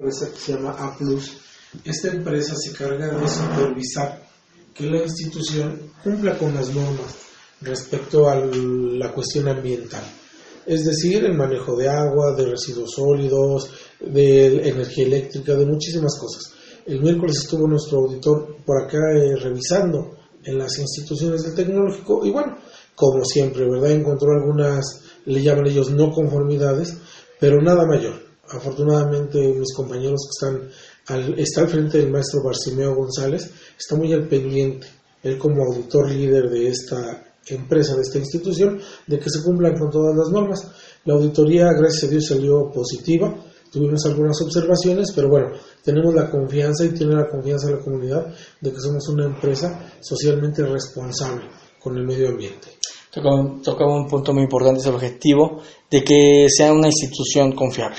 empresa que se llama A Esta empresa se carga de supervisar que la institución cumpla con las normas respecto a la cuestión ambiental. Es decir, el manejo de agua, de residuos sólidos, de energía eléctrica, de muchísimas cosas. El miércoles estuvo nuestro auditor por acá eh, revisando en las instituciones del tecnológico y bueno, como siempre, ¿verdad? Encontró algunas, le llaman ellos no conformidades, pero nada mayor. Afortunadamente mis compañeros que están al, está al frente del maestro Barcimeo González, está muy al pendiente, él como auditor líder de esta empresa, de esta institución, de que se cumplan con todas las normas. La auditoría, gracias a Dios, salió positiva. Tuvimos algunas observaciones, pero bueno, tenemos la confianza y tiene la confianza la comunidad de que somos una empresa socialmente responsable con el medio ambiente. Tocaba un punto muy importante, es el objetivo de que sea una institución confiable.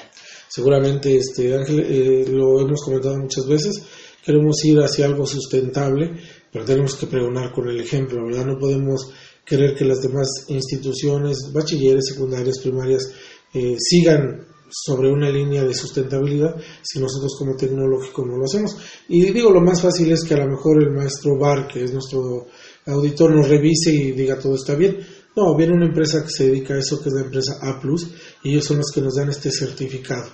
Seguramente, este, Ángel, eh, lo hemos comentado muchas veces, queremos ir hacia algo sustentable, pero tenemos que pregonar con el ejemplo, ¿verdad? No podemos querer que las demás instituciones, bachilleres, secundarias, primarias, eh, sigan sobre una línea de sustentabilidad si nosotros como tecnológico no lo hacemos. Y digo, lo más fácil es que a lo mejor el maestro Bar, que es nuestro auditor, nos revise y diga todo está bien. No, viene una empresa que se dedica a eso, que es la empresa A, y ellos son los que nos dan este certificado,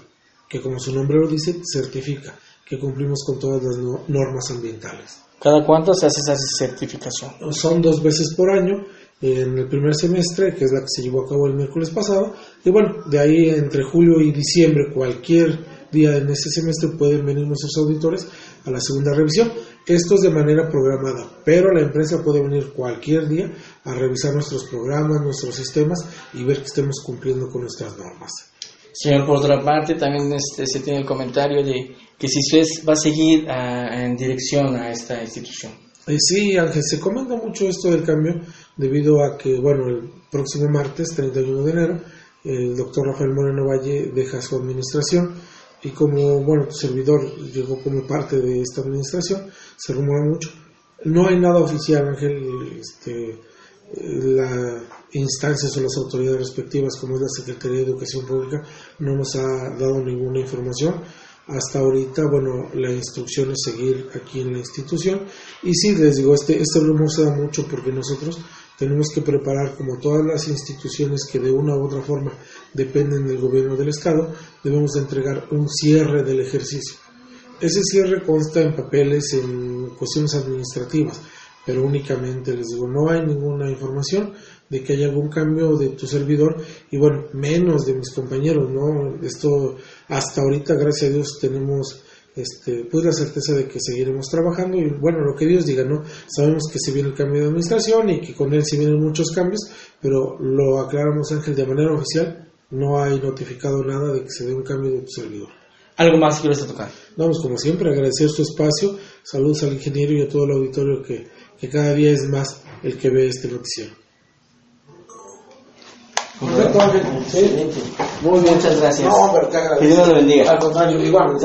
que como su nombre lo dice, certifica que cumplimos con todas las normas ambientales. ¿Cada cuánto se hace esa certificación? Son dos veces por año en el primer semestre, que es la que se llevó a cabo el miércoles pasado. Y bueno, de ahí entre julio y diciembre, cualquier día en ese semestre pueden venir nuestros auditores a la segunda revisión. Esto es de manera programada, pero la empresa puede venir cualquier día a revisar nuestros programas, nuestros sistemas y ver que estemos cumpliendo con nuestras normas. Señor, por otra parte, también este, se tiene el comentario de que si usted va a seguir ah, en dirección a esta institución. Eh, sí, Ángel, se comenta mucho esto del cambio debido a que, bueno, el próximo martes, 31 de enero, el doctor Rafael Moreno Valle deja su administración y como, bueno, tu servidor llegó como parte de esta administración, se rumora mucho. No hay nada oficial, Ángel, este, las instancias o las autoridades respectivas, como es la Secretaría de Educación Pública, no nos ha dado ninguna información. Hasta ahorita, bueno, la instrucción es seguir aquí en la institución. Y sí, les digo, este, este rumor se da mucho porque nosotros tenemos que preparar, como todas las instituciones que de una u otra forma dependen del gobierno del Estado, debemos de entregar un cierre del ejercicio. Ese cierre consta en papeles, en cuestiones administrativas, pero únicamente les digo, no hay ninguna información de que haya algún cambio de tu servidor y bueno, menos de mis compañeros, ¿no? Esto hasta ahorita, gracias a Dios, tenemos este, pues la certeza de que seguiremos trabajando y bueno, lo que Dios diga, ¿no? Sabemos que se viene el cambio de administración y que con él se vienen muchos cambios, pero lo aclaramos Ángel de manera oficial, no hay notificado nada de que se dé un cambio de tu servidor. ¿Algo más que quieres tocar? Vamos, como siempre, agradecer su espacio, saludos al ingeniero y a todo el auditorio que, que cada día es más el que ve este noticiero. Perfecto. Sí. Muy bien. Muchas gracias. No, pero te agradezco. Que Dios lo bendiga. Al contrario, igual.